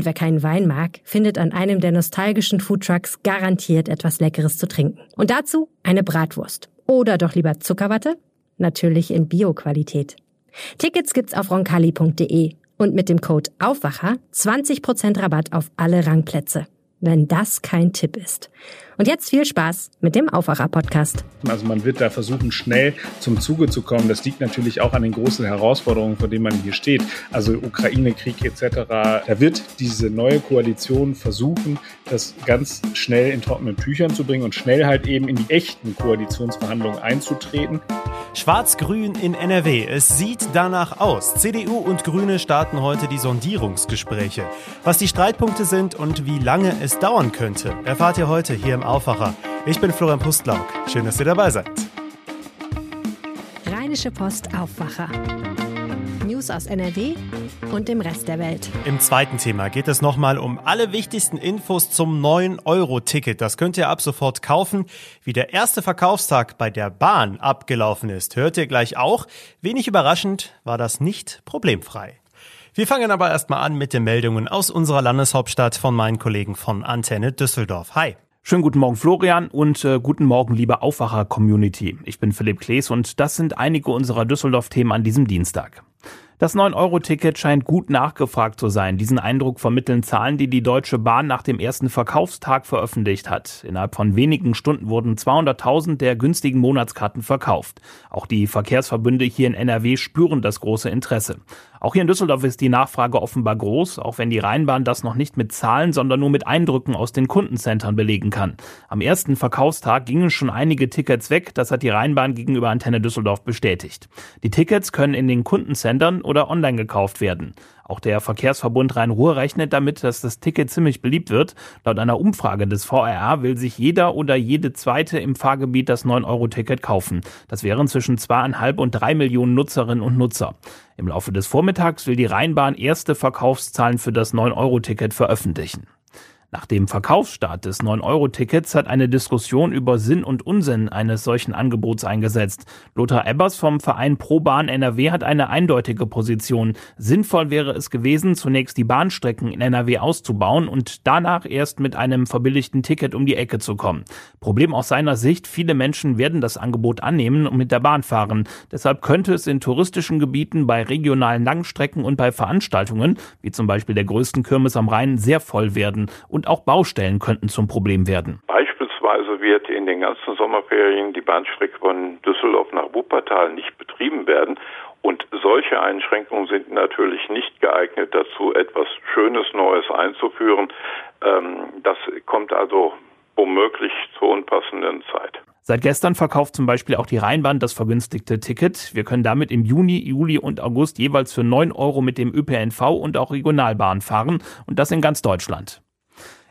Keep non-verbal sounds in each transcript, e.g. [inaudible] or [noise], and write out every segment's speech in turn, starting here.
und wer keinen Wein mag, findet an einem der nostalgischen Foodtrucks garantiert etwas Leckeres zu trinken. Und dazu eine Bratwurst. Oder doch lieber Zuckerwatte? Natürlich in Bio-Qualität. Tickets gibt's auf roncalli.de und mit dem Code Aufwacher 20% Rabatt auf alle Rangplätze wenn das kein Tipp ist. Und jetzt viel Spaß mit dem Aufwacher-Podcast. Also man wird da versuchen, schnell zum Zuge zu kommen. Das liegt natürlich auch an den großen Herausforderungen, vor denen man hier steht. Also Ukraine-Krieg etc. Da wird diese neue Koalition versuchen, das ganz schnell in trockenen Tüchern zu bringen und schnell halt eben in die echten Koalitionsverhandlungen einzutreten. Schwarz-Grün in NRW. Es sieht danach aus. CDU und Grüne starten heute die Sondierungsgespräche. Was die Streitpunkte sind und wie lange es dauern könnte, erfahrt ihr heute hier im Aufwacher. Ich bin Florian Pustlauk. Schön, dass ihr dabei seid. Rheinische Post Aufwacher. News aus NRW und dem Rest der Welt. Im zweiten Thema geht es nochmal um alle wichtigsten Infos zum 9-Euro-Ticket. Das könnt ihr ab sofort kaufen. Wie der erste Verkaufstag bei der Bahn abgelaufen ist, hört ihr gleich auch. Wenig überraschend war das nicht problemfrei. Wir fangen aber erstmal an mit den Meldungen aus unserer Landeshauptstadt von meinen Kollegen von Antenne Düsseldorf. Hi. Schönen guten Morgen Florian und äh, guten Morgen liebe Aufwacher-Community. Ich bin Philipp Klees und das sind einige unserer Düsseldorf-Themen an diesem Dienstag. Das 9-Euro-Ticket scheint gut nachgefragt zu sein. Diesen Eindruck vermitteln Zahlen, die die Deutsche Bahn nach dem ersten Verkaufstag veröffentlicht hat. Innerhalb von wenigen Stunden wurden 200.000 der günstigen Monatskarten verkauft. Auch die Verkehrsverbünde hier in NRW spüren das große Interesse. Auch hier in Düsseldorf ist die Nachfrage offenbar groß, auch wenn die Rheinbahn das noch nicht mit Zahlen, sondern nur mit Eindrücken aus den Kundencentern belegen kann. Am ersten Verkaufstag gingen schon einige Tickets weg, das hat die Rheinbahn gegenüber Antenne Düsseldorf bestätigt. Die Tickets können in den Kundencentern oder online gekauft werden. Auch der Verkehrsverbund Rhein-Ruhr rechnet damit, dass das Ticket ziemlich beliebt wird. Laut einer Umfrage des VRR will sich jeder oder jede zweite im Fahrgebiet das 9-Euro-Ticket kaufen. Das wären zwischen zweieinhalb und drei Millionen Nutzerinnen und Nutzer. Im Laufe des Vormittags will die Rheinbahn erste Verkaufszahlen für das 9-Euro-Ticket veröffentlichen. Nach dem Verkaufsstart des 9-Euro-Tickets hat eine Diskussion über Sinn und Unsinn eines solchen Angebots eingesetzt. Lothar Ebbers vom Verein Pro Bahn NRW hat eine eindeutige Position. Sinnvoll wäre es gewesen, zunächst die Bahnstrecken in NRW auszubauen und danach erst mit einem verbilligten Ticket um die Ecke zu kommen. Problem aus seiner Sicht, viele Menschen werden das Angebot annehmen und mit der Bahn fahren. Deshalb könnte es in touristischen Gebieten, bei regionalen Langstrecken und bei Veranstaltungen, wie zum Beispiel der größten Kirmes am Rhein, sehr voll werden. Und und auch Baustellen könnten zum Problem werden. Beispielsweise wird in den ganzen Sommerferien die Bahnstrecke von Düsseldorf nach Wuppertal nicht betrieben werden. Und solche Einschränkungen sind natürlich nicht geeignet dazu, etwas Schönes Neues einzuführen. Ähm, das kommt also womöglich zur unpassenden Zeit. Seit gestern verkauft zum Beispiel auch die Rheinbahn das vergünstigte Ticket. Wir können damit im Juni, Juli und August jeweils für 9 Euro mit dem ÖPNV und auch Regionalbahn fahren und das in ganz Deutschland.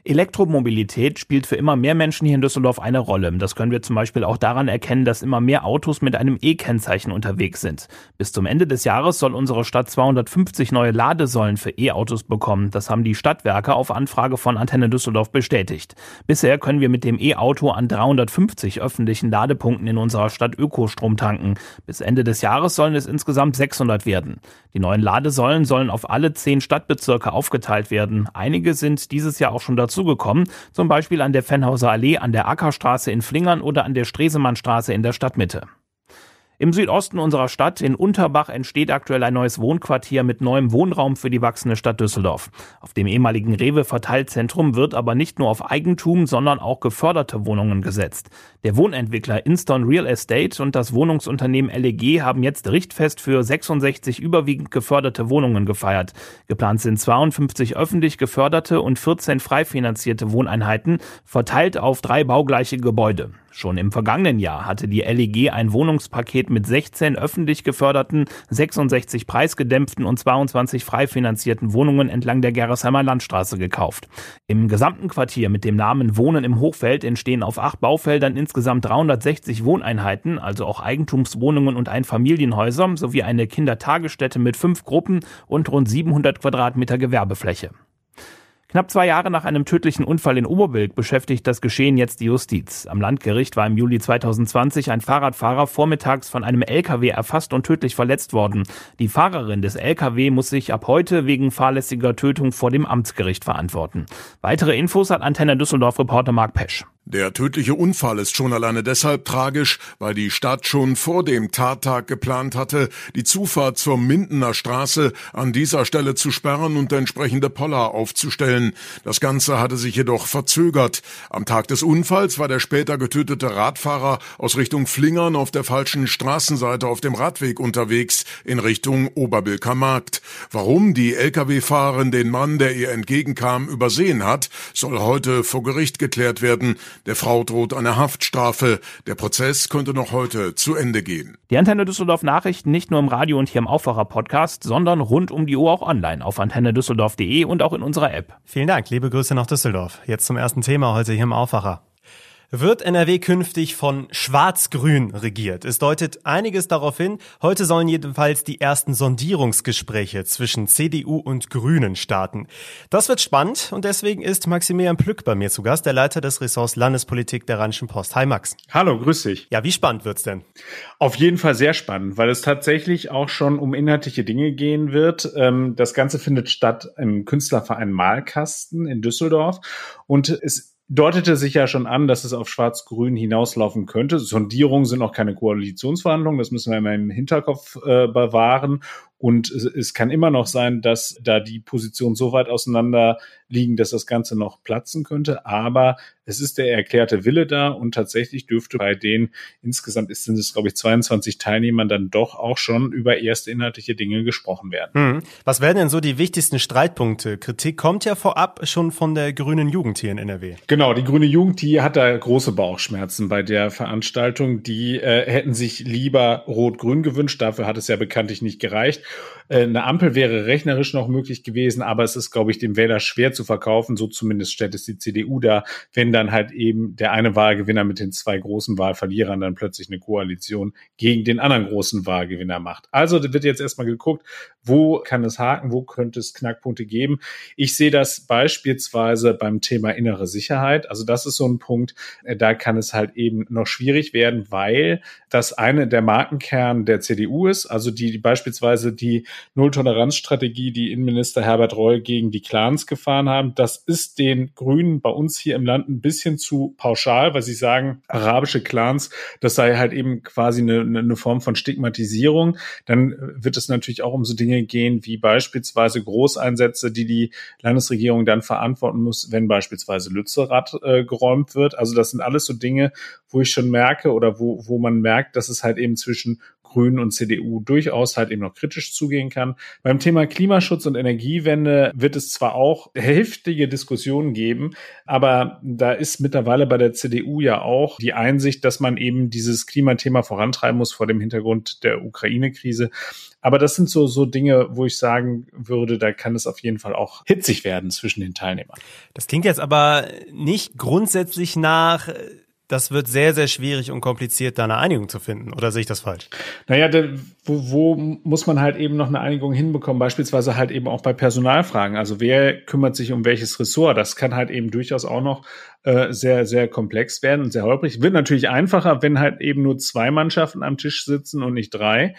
Elektromobilität spielt für immer mehr Menschen hier in Düsseldorf eine Rolle. Das können wir zum Beispiel auch daran erkennen, dass immer mehr Autos mit einem E-Kennzeichen unterwegs sind. Bis zum Ende des Jahres soll unsere Stadt 250 neue Ladesäulen für E-Autos bekommen. Das haben die Stadtwerke auf Anfrage von Antenne Düsseldorf bestätigt. Bisher können wir mit dem E-Auto an 350 öffentlichen Ladepunkten in unserer Stadt Ökostrom tanken. Bis Ende des Jahres sollen es insgesamt 600 werden. Die neuen Ladesäulen sollen auf alle zehn Stadtbezirke aufgeteilt werden. Einige sind dieses Jahr auch schon dazu dazugekommen, zum Beispiel an der Fennhauser Allee, an der Ackerstraße in Flingern oder an der Stresemannstraße in der Stadtmitte. Im Südosten unserer Stadt, in Unterbach, entsteht aktuell ein neues Wohnquartier mit neuem Wohnraum für die wachsende Stadt Düsseldorf. Auf dem ehemaligen Rewe-Verteilzentrum wird aber nicht nur auf Eigentum, sondern auch geförderte Wohnungen gesetzt. Der Wohnentwickler Inston Real Estate und das Wohnungsunternehmen LEG haben jetzt Richtfest für 66 überwiegend geförderte Wohnungen gefeiert. Geplant sind 52 öffentlich geförderte und 14 frei finanzierte Wohneinheiten, verteilt auf drei baugleiche Gebäude. Schon im vergangenen Jahr hatte die LEG ein Wohnungspaket Paket mit 16 öffentlich geförderten, 66 preisgedämpften und 22 frei finanzierten Wohnungen entlang der Gerresheimer Landstraße gekauft. Im gesamten Quartier mit dem Namen Wohnen im Hochfeld entstehen auf acht Baufeldern insgesamt 360 Wohneinheiten, also auch Eigentumswohnungen und Einfamilienhäuser sowie eine Kindertagesstätte mit fünf Gruppen und rund 700 Quadratmeter Gewerbefläche. Knapp zwei Jahre nach einem tödlichen Unfall in Oberbilk beschäftigt das Geschehen jetzt die Justiz. Am Landgericht war im Juli 2020 ein Fahrradfahrer vormittags von einem LKW erfasst und tödlich verletzt worden. Die Fahrerin des LKW muss sich ab heute wegen fahrlässiger Tötung vor dem Amtsgericht verantworten. Weitere Infos hat Antenne Düsseldorf Reporter Mark Pesch. Der tödliche Unfall ist schon alleine deshalb tragisch, weil die Stadt schon vor dem Tattag geplant hatte, die Zufahrt zur Mindener Straße an dieser Stelle zu sperren und entsprechende Poller aufzustellen. Das Ganze hatte sich jedoch verzögert. Am Tag des Unfalls war der später getötete Radfahrer aus Richtung Flingern auf der falschen Straßenseite auf dem Radweg unterwegs in Richtung Oberbilker Markt. Warum die Lkw-Fahrerin den Mann, der ihr entgegenkam, übersehen hat, soll heute vor Gericht geklärt werden. Der Frau droht eine Haftstrafe. Der Prozess könnte noch heute zu Ende gehen. Die Antenne Düsseldorf Nachrichten nicht nur im Radio und hier im Aufwacher Podcast, sondern rund um die Uhr auch online auf antennedüsseldorf.de und auch in unserer App. Vielen Dank, liebe Grüße nach Düsseldorf. Jetzt zum ersten Thema heute hier im Aufwacher. Wird NRW künftig von Schwarz-Grün regiert? Es deutet einiges darauf hin. Heute sollen jedenfalls die ersten Sondierungsgespräche zwischen CDU und Grünen starten. Das wird spannend und deswegen ist Maximilian Plück bei mir zu Gast, der Leiter des Ressorts Landespolitik der Rheinischen Post. Hi Max. Hallo, grüß dich. Ja, wie spannend wird's denn? Auf jeden Fall sehr spannend, weil es tatsächlich auch schon um inhaltliche Dinge gehen wird. Ähm, das Ganze findet statt im Künstlerverein Malkasten in Düsseldorf und es deutete sich ja schon an, dass es auf Schwarz-Grün hinauslaufen könnte. Sondierungen sind auch keine Koalitionsverhandlungen, das müssen wir immer im Hinterkopf äh, bewahren. Und es, kann immer noch sein, dass da die Positionen so weit auseinander liegen, dass das Ganze noch platzen könnte. Aber es ist der erklärte Wille da und tatsächlich dürfte bei den insgesamt ist, sind es, glaube ich, 22 Teilnehmern dann doch auch schon über erste inhaltliche Dinge gesprochen werden. Hm. Was wären denn so die wichtigsten Streitpunkte? Kritik kommt ja vorab schon von der grünen Jugend hier in NRW. Genau, die grüne Jugend, die hat da große Bauchschmerzen bei der Veranstaltung. Die äh, hätten sich lieber rot-grün gewünscht. Dafür hat es ja bekanntlich nicht gereicht. Äh, eine Ampel wäre rechnerisch noch möglich gewesen, aber es ist, glaube ich, dem Wähler schwer zu verkaufen. So zumindest stellt es die CDU da, wenn dann halt eben der eine Wahlgewinner mit den zwei großen Wahlverlierern dann plötzlich eine Koalition gegen den anderen großen Wahlgewinner macht. Also wird jetzt erstmal geguckt, wo kann es haken, wo könnte es Knackpunkte geben. Ich sehe das beispielsweise beim Thema innere Sicherheit. Also das ist so ein Punkt, äh, da kann es halt eben noch schwierig werden, weil das eine der Markenkern der CDU ist, also die, die beispielsweise die Nulltoleranzstrategie, die Innenminister Herbert Reul gegen die Clans gefahren haben. Das ist den Grünen bei uns hier im Land ein bisschen zu pauschal, weil sie sagen, arabische Clans, das sei halt eben quasi eine, eine Form von Stigmatisierung. Dann wird es natürlich auch um so Dinge gehen wie beispielsweise Großeinsätze, die die Landesregierung dann verantworten muss, wenn beispielsweise Lützerath äh, geräumt wird. Also das sind alles so Dinge, wo ich schon merke oder wo, wo man merkt, dass es halt eben zwischen Grünen und CDU durchaus halt eben noch kritisch zugehen kann. Beim Thema Klimaschutz und Energiewende wird es zwar auch [laughs] heftige Diskussionen geben, aber da ist mittlerweile bei der CDU ja auch die Einsicht, dass man eben dieses Klimathema vorantreiben muss vor dem Hintergrund der Ukraine-Krise. Aber das sind so, so Dinge, wo ich sagen würde, da kann es auf jeden Fall auch hitzig werden zwischen den Teilnehmern. Das klingt jetzt aber nicht grundsätzlich nach das wird sehr, sehr schwierig und kompliziert, da eine Einigung zu finden. Oder sehe ich das falsch? Naja, da, wo, wo muss man halt eben noch eine Einigung hinbekommen? Beispielsweise halt eben auch bei Personalfragen. Also wer kümmert sich um welches Ressort? Das kann halt eben durchaus auch noch äh, sehr, sehr komplex werden und sehr holprig. Wird natürlich einfacher, wenn halt eben nur zwei Mannschaften am Tisch sitzen und nicht drei.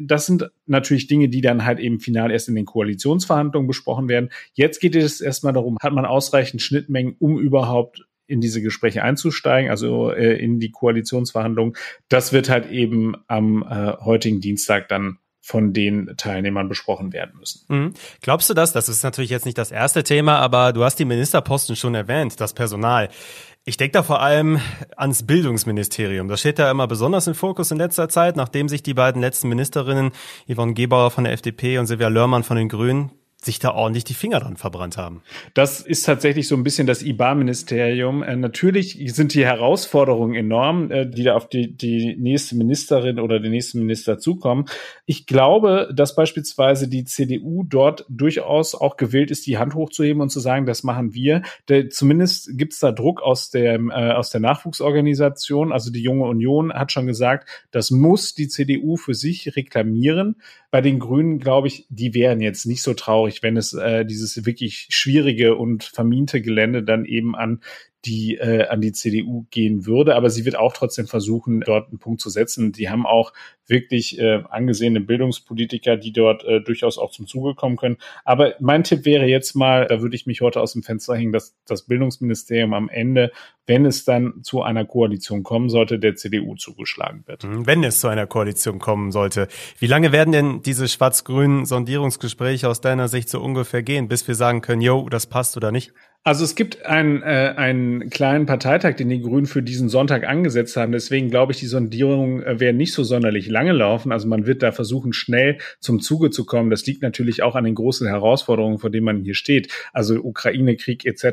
Das sind natürlich Dinge, die dann halt eben final erst in den Koalitionsverhandlungen besprochen werden. Jetzt geht es erstmal darum, hat man ausreichend Schnittmengen, um überhaupt in diese Gespräche einzusteigen, also äh, in die Koalitionsverhandlungen. Das wird halt eben am äh, heutigen Dienstag dann von den Teilnehmern besprochen werden müssen. Mhm. Glaubst du das? Das ist natürlich jetzt nicht das erste Thema, aber du hast die Ministerposten schon erwähnt, das Personal. Ich denke da vor allem ans Bildungsministerium. Das steht da immer besonders im Fokus in letzter Zeit, nachdem sich die beiden letzten Ministerinnen, Yvonne Gebauer von der FDP und Silvia Lörmann von den Grünen, sich da ordentlich die Finger dran verbrannt haben. Das ist tatsächlich so ein bisschen das IBA-Ministerium. Äh, natürlich sind die Herausforderungen enorm, äh, die da auf die, die nächste Ministerin oder den nächsten Minister zukommen. Ich glaube, dass beispielsweise die CDU dort durchaus auch gewillt ist, die Hand hochzuheben und zu sagen, das machen wir. Der, zumindest gibt es da Druck aus der, äh, aus der Nachwuchsorganisation. Also die Junge Union hat schon gesagt, das muss die CDU für sich reklamieren. Bei den Grünen, glaube ich, die wären jetzt nicht so traurig, wenn es äh, dieses wirklich schwierige und vermiente Gelände dann eben an die äh, an die CDU gehen würde. Aber sie wird auch trotzdem versuchen, dort einen Punkt zu setzen. Die haben auch wirklich äh, angesehene Bildungspolitiker, die dort äh, durchaus auch zum Zuge kommen können. Aber mein Tipp wäre jetzt mal, da würde ich mich heute aus dem Fenster hängen, dass das Bildungsministerium am Ende, wenn es dann zu einer Koalition kommen sollte, der CDU zugeschlagen wird. Mhm, wenn es zu einer Koalition kommen sollte. Wie lange werden denn diese schwarz-grünen Sondierungsgespräche aus deiner Sicht so ungefähr gehen, bis wir sagen können, yo, das passt oder nicht? Also es gibt einen, äh, einen kleinen Parteitag, den die Grünen für diesen Sonntag angesetzt haben. Deswegen glaube ich, die Sondierungen äh, werden nicht so sonderlich lange laufen. Also man wird da versuchen, schnell zum Zuge zu kommen. Das liegt natürlich auch an den großen Herausforderungen, vor denen man hier steht. Also Ukraine-Krieg etc.,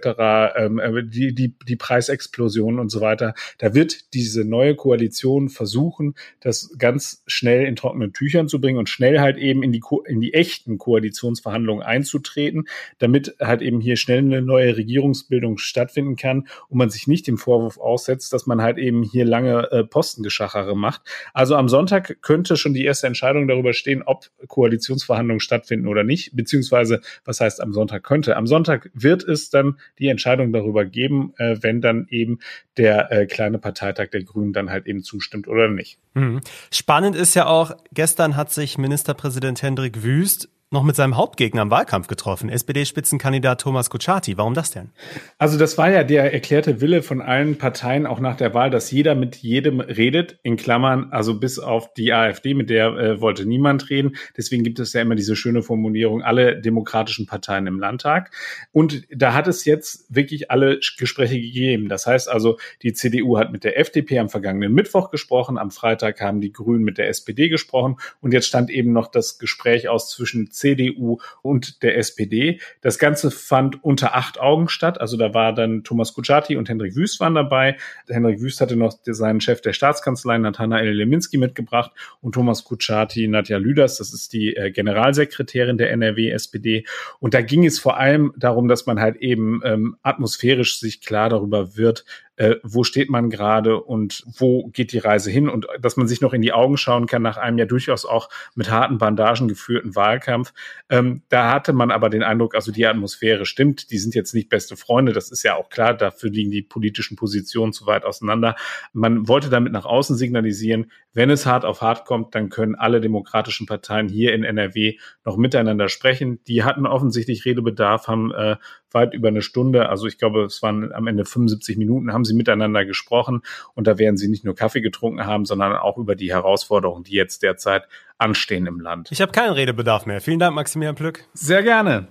ähm, äh, die, die, die Preisexplosion und so weiter. Da wird diese neue Koalition versuchen, das ganz schnell in trockenen Tüchern zu bringen und schnell halt eben in die, in die echten Koalitionsverhandlungen einzutreten, damit halt eben hier schnell eine neue Regierungsbildung stattfinden kann und man sich nicht dem Vorwurf aussetzt, dass man halt eben hier lange äh, Postengeschachere macht. Also am Sonntag könnte schon die erste Entscheidung darüber stehen, ob Koalitionsverhandlungen stattfinden oder nicht, beziehungsweise was heißt am Sonntag könnte. Am Sonntag wird es dann die Entscheidung darüber geben, äh, wenn dann eben der äh, kleine Parteitag der Grünen dann halt eben zustimmt oder nicht. Mhm. Spannend ist ja auch, gestern hat sich Ministerpräsident Hendrik Wüst noch mit seinem Hauptgegner im Wahlkampf getroffen, SPD-Spitzenkandidat Thomas Kutschaty. Warum das denn? Also das war ja der erklärte Wille von allen Parteien auch nach der Wahl, dass jeder mit jedem redet, in Klammern, also bis auf die AfD, mit der äh, wollte niemand reden. Deswegen gibt es ja immer diese schöne Formulierung, alle demokratischen Parteien im Landtag. Und da hat es jetzt wirklich alle Gespräche gegeben. Das heißt also, die CDU hat mit der FDP am vergangenen Mittwoch gesprochen, am Freitag haben die Grünen mit der SPD gesprochen und jetzt stand eben noch das Gespräch aus zwischen CDU und der SPD. Das Ganze fand unter acht Augen statt. Also da war dann Thomas Kutschaty und Hendrik Wüst waren dabei. Hendrik Wüst hatte noch seinen Chef der Staatskanzlei, Nathanael Leminski, mitgebracht und Thomas Kutschaty, Nadja Lüders, das ist die äh, Generalsekretärin der NRW-SPD. Und da ging es vor allem darum, dass man halt eben ähm, atmosphärisch sich klar darüber wird, äh, wo steht man gerade und wo geht die Reise hin und dass man sich noch in die Augen schauen kann nach einem ja durchaus auch mit harten Bandagen geführten Wahlkampf. Ähm, da hatte man aber den Eindruck, also die Atmosphäre stimmt, die sind jetzt nicht beste Freunde, das ist ja auch klar, dafür liegen die politischen Positionen zu weit auseinander. Man wollte damit nach außen signalisieren, wenn es hart auf hart kommt, dann können alle demokratischen Parteien hier in NRW noch miteinander sprechen. Die hatten offensichtlich Redebedarf, haben äh, weit über eine Stunde, also ich glaube, es waren am Ende 75 Minuten, haben sie miteinander gesprochen und da werden sie nicht nur Kaffee getrunken haben, sondern auch über die Herausforderungen, die jetzt derzeit anstehen im Land. Ich habe keinen Redebedarf mehr. Vielen Dank, Maximilian Plück. Sehr gerne.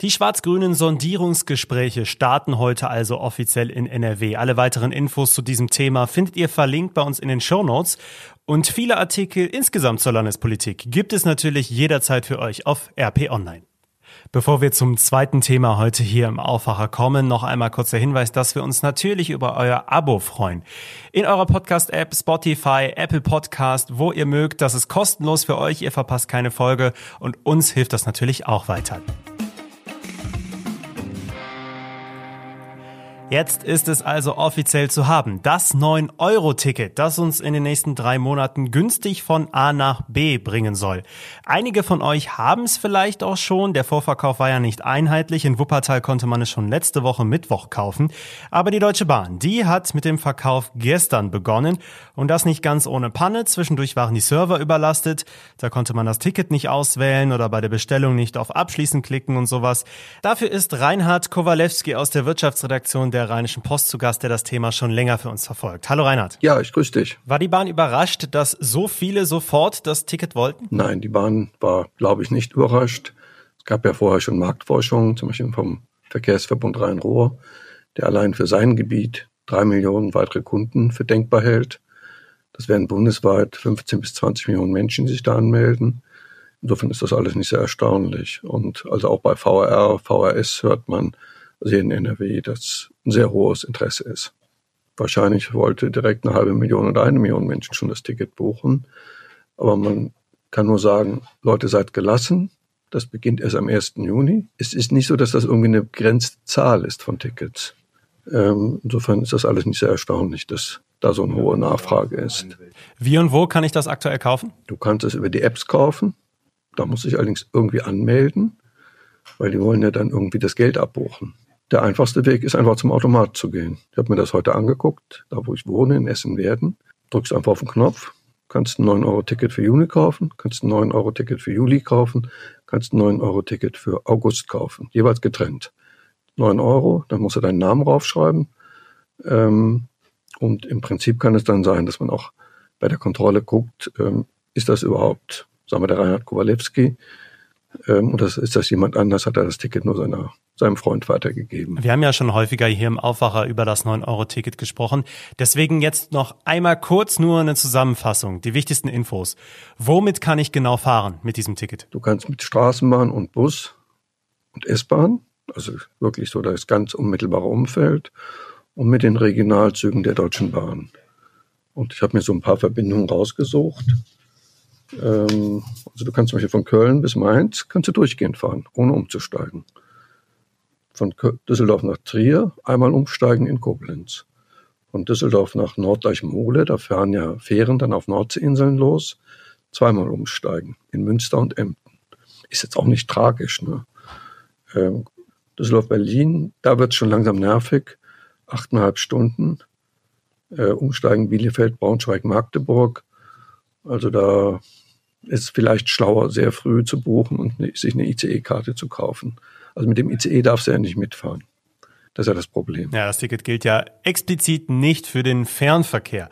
Die schwarz-grünen Sondierungsgespräche starten heute also offiziell in NRW. Alle weiteren Infos zu diesem Thema findet ihr verlinkt bei uns in den Show Notes. Und viele Artikel insgesamt zur Landespolitik gibt es natürlich jederzeit für euch auf RP Online. Bevor wir zum zweiten Thema heute hier im Aufwacher kommen, noch einmal kurz der Hinweis, dass wir uns natürlich über euer Abo freuen. In eurer Podcast-App, Spotify, Apple Podcast, wo ihr mögt, das ist kostenlos für euch, ihr verpasst keine Folge und uns hilft das natürlich auch weiter. Jetzt ist es also offiziell zu haben. Das 9-Euro-Ticket, das uns in den nächsten drei Monaten günstig von A nach B bringen soll. Einige von euch haben es vielleicht auch schon. Der Vorverkauf war ja nicht einheitlich. In Wuppertal konnte man es schon letzte Woche Mittwoch kaufen. Aber die Deutsche Bahn, die hat mit dem Verkauf gestern begonnen. Und das nicht ganz ohne Panne. Zwischendurch waren die Server überlastet. Da konnte man das Ticket nicht auswählen oder bei der Bestellung nicht auf Abschließen klicken und sowas. Dafür ist Reinhard Kowalewski aus der Wirtschaftsredaktion der der Rheinischen Post zu Gast, der das Thema schon länger für uns verfolgt. Hallo Reinhard. Ja, ich grüße dich. War die Bahn überrascht, dass so viele sofort das Ticket wollten? Nein, die Bahn war, glaube ich, nicht überrascht. Es gab ja vorher schon Marktforschung, zum Beispiel vom Verkehrsverbund Rhein-Ruhr, der allein für sein Gebiet drei Millionen weitere Kunden für denkbar hält. Das werden bundesweit 15 bis 20 Millionen Menschen, die sich da anmelden. Insofern ist das alles nicht sehr erstaunlich. Und also auch bei VR, VRS hört man, also hier in NRW, dass ein sehr hohes Interesse ist. Wahrscheinlich wollte direkt eine halbe Million oder eine Million Menschen schon das Ticket buchen. Aber man kann nur sagen, Leute, seid gelassen. Das beginnt erst am 1. Juni. Es ist nicht so, dass das irgendwie eine begrenzte Zahl ist von Tickets. Ähm, insofern ist das alles nicht sehr erstaunlich, dass da so eine hohe Nachfrage ist. Wie und wo kann ich das aktuell kaufen? Du kannst es über die Apps kaufen. Da muss ich allerdings irgendwie anmelden, weil die wollen ja dann irgendwie das Geld abbuchen. Der einfachste Weg ist einfach zum Automat zu gehen. Ich habe mir das heute angeguckt, da wo ich wohne, in Essen-Werden. Drückst einfach auf den Knopf, kannst ein 9-Euro-Ticket für Juni kaufen, kannst ein 9-Euro-Ticket für Juli kaufen, kannst ein 9-Euro-Ticket für August kaufen, jeweils getrennt. 9 Euro, dann musst du deinen Namen raufschreiben. Ähm, und im Prinzip kann es dann sein, dass man auch bei der Kontrolle guckt, ähm, ist das überhaupt, sagen wir, der Reinhard Kowalewski, ähm, oder ist das jemand anders, hat er das Ticket nur seiner, seinem Freund weitergegeben. Wir haben ja schon häufiger hier im Aufwacher über das 9-Euro-Ticket gesprochen. Deswegen jetzt noch einmal kurz nur eine Zusammenfassung, die wichtigsten Infos. Womit kann ich genau fahren mit diesem Ticket? Du kannst mit Straßenbahn und Bus und S-Bahn, also wirklich so das ganz unmittelbare Umfeld, und mit den Regionalzügen der Deutschen Bahn. Und ich habe mir so ein paar Verbindungen rausgesucht. Ähm, also du kannst zum Beispiel von Köln bis Mainz kannst du durchgehend fahren, ohne umzusteigen. Von Düsseldorf nach Trier einmal umsteigen in Koblenz. Von Düsseldorf nach Norddeich-Mole, da fahren ja Fähren dann auf Nordseeinseln los, zweimal umsteigen in Münster und Emden. Ist jetzt auch nicht tragisch. Ne? Ähm, Düsseldorf-Berlin, da wird es schon langsam nervig. Achteinhalb Stunden. Äh, umsteigen Bielefeld, Braunschweig, Magdeburg. Also da ist vielleicht schlauer, sehr früh zu buchen und ne, sich eine ICE-Karte zu kaufen. Also mit dem ICE darfst du ja nicht mitfahren. Das ist ja das Problem. Ja, das Ticket gilt ja explizit nicht für den Fernverkehr.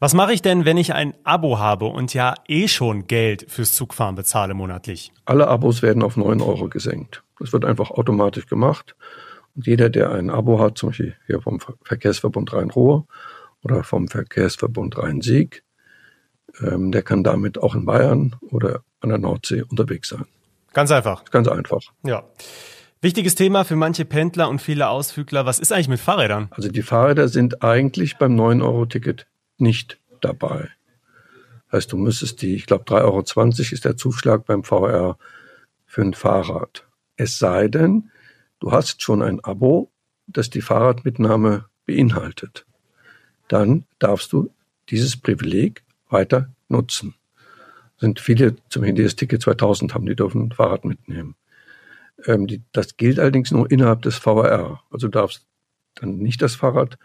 Was mache ich denn, wenn ich ein Abo habe und ja eh schon Geld fürs Zugfahren bezahle monatlich? Alle Abos werden auf 9 Euro gesenkt. Das wird einfach automatisch gemacht. Und jeder, der ein Abo hat, zum Beispiel hier vom Verkehrsverbund Rhein-Ruhr oder vom Verkehrsverbund Rhein-Sieg, ähm, der kann damit auch in Bayern oder an der Nordsee unterwegs sein. Ganz einfach. Ganz einfach. Ja. Wichtiges Thema für manche Pendler und viele Ausflügler. Was ist eigentlich mit Fahrrädern? Also die Fahrräder sind eigentlich beim 9-Euro-Ticket nicht dabei. Heißt, du müsstest die, ich glaube 3,20 Euro ist der Zuschlag beim VR für ein Fahrrad. Es sei denn, du hast schon ein Abo, das die Fahrradmitnahme beinhaltet. Dann darfst du dieses Privileg weiter nutzen. Sind viele, zum das Ticket 2000 haben, die dürfen ein Fahrrad mitnehmen. Ähm, die, das gilt allerdings nur innerhalb des VR. Also du darfst dann nicht das Fahrrad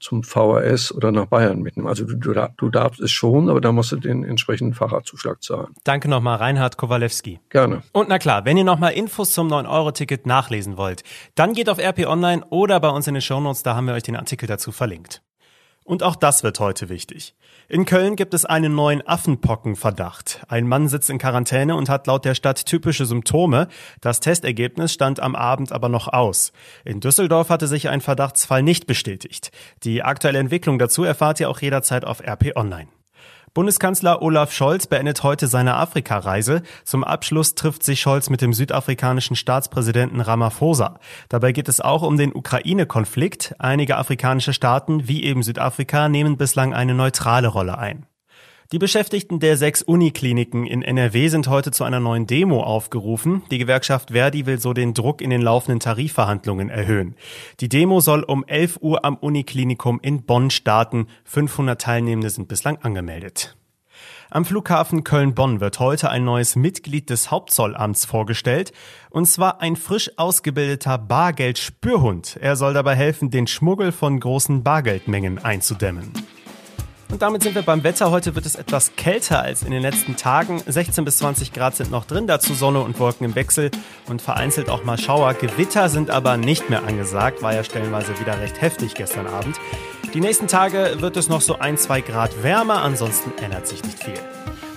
zum VHS oder nach Bayern mitnehmen. Also du, du, du darfst es schon, aber da musst du den entsprechenden Fahrradzuschlag zahlen. Danke nochmal, Reinhard Kowalewski. Gerne. Und na klar, wenn ihr nochmal Infos zum 9-Euro-Ticket nachlesen wollt, dann geht auf RP Online oder bei uns in den Shownotes, da haben wir euch den Artikel dazu verlinkt. Und auch das wird heute wichtig. In Köln gibt es einen neuen Affenpockenverdacht. Ein Mann sitzt in Quarantäne und hat laut der Stadt typische Symptome. Das Testergebnis stand am Abend aber noch aus. In Düsseldorf hatte sich ein Verdachtsfall nicht bestätigt. Die aktuelle Entwicklung dazu erfahrt ihr auch jederzeit auf RP Online. Bundeskanzler Olaf Scholz beendet heute seine Afrikareise. Zum Abschluss trifft sich Scholz mit dem südafrikanischen Staatspräsidenten Ramaphosa. Dabei geht es auch um den Ukraine-Konflikt. Einige afrikanische Staaten, wie eben Südafrika, nehmen bislang eine neutrale Rolle ein. Die Beschäftigten der sechs Unikliniken in NRW sind heute zu einer neuen Demo aufgerufen. Die Gewerkschaft Verdi will so den Druck in den laufenden Tarifverhandlungen erhöhen. Die Demo soll um 11 Uhr am Uniklinikum in Bonn starten. 500 Teilnehmende sind bislang angemeldet. Am Flughafen Köln-Bonn wird heute ein neues Mitglied des Hauptzollamts vorgestellt, und zwar ein frisch ausgebildeter Bargeldspürhund. Er soll dabei helfen, den Schmuggel von großen Bargeldmengen einzudämmen. Und damit sind wir beim Wetter. Heute wird es etwas kälter als in den letzten Tagen. 16 bis 20 Grad sind noch drin, dazu Sonne und Wolken im Wechsel und vereinzelt auch mal Schauer. Gewitter sind aber nicht mehr angesagt, war ja stellenweise wieder recht heftig gestern Abend. Die nächsten Tage wird es noch so ein, zwei Grad wärmer, ansonsten ändert sich nicht viel.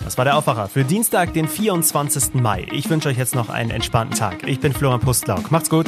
Das war der Aufwacher für Dienstag, den 24. Mai. Ich wünsche euch jetzt noch einen entspannten Tag. Ich bin Florian Pustlauk. Macht's gut.